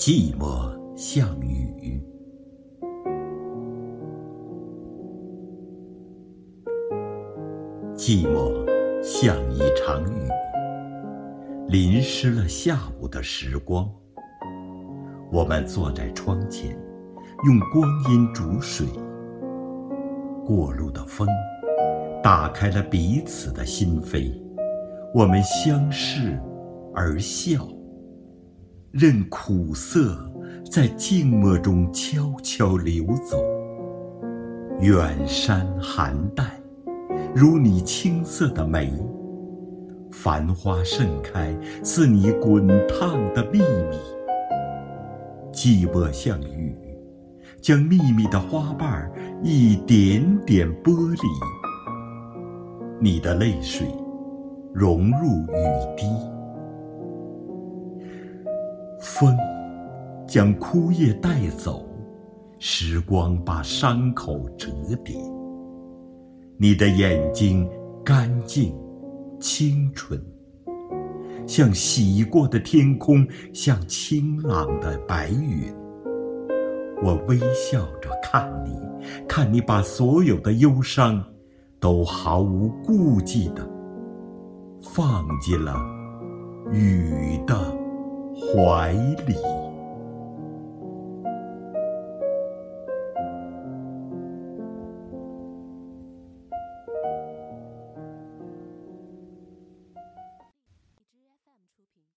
寂寞像雨，寂寞像一场雨，淋湿了下午的时光。我们坐在窗前，用光阴煮水。过路的风，打开了彼此的心扉。我们相视而笑。任苦涩在静默中悄悄流走。远山寒淡，如你青涩的眉。繁花盛开，似你滚烫的秘密。寂寞像雨，将秘密的花瓣一点点剥离。你的泪水融入雨滴。风将枯叶带走，时光把伤口折叠。你的眼睛干净、清纯，像洗过的天空，像清朗的白云。我微笑着看你，看你把所有的忧伤，都毫无顾忌的放进了雨的。怀里。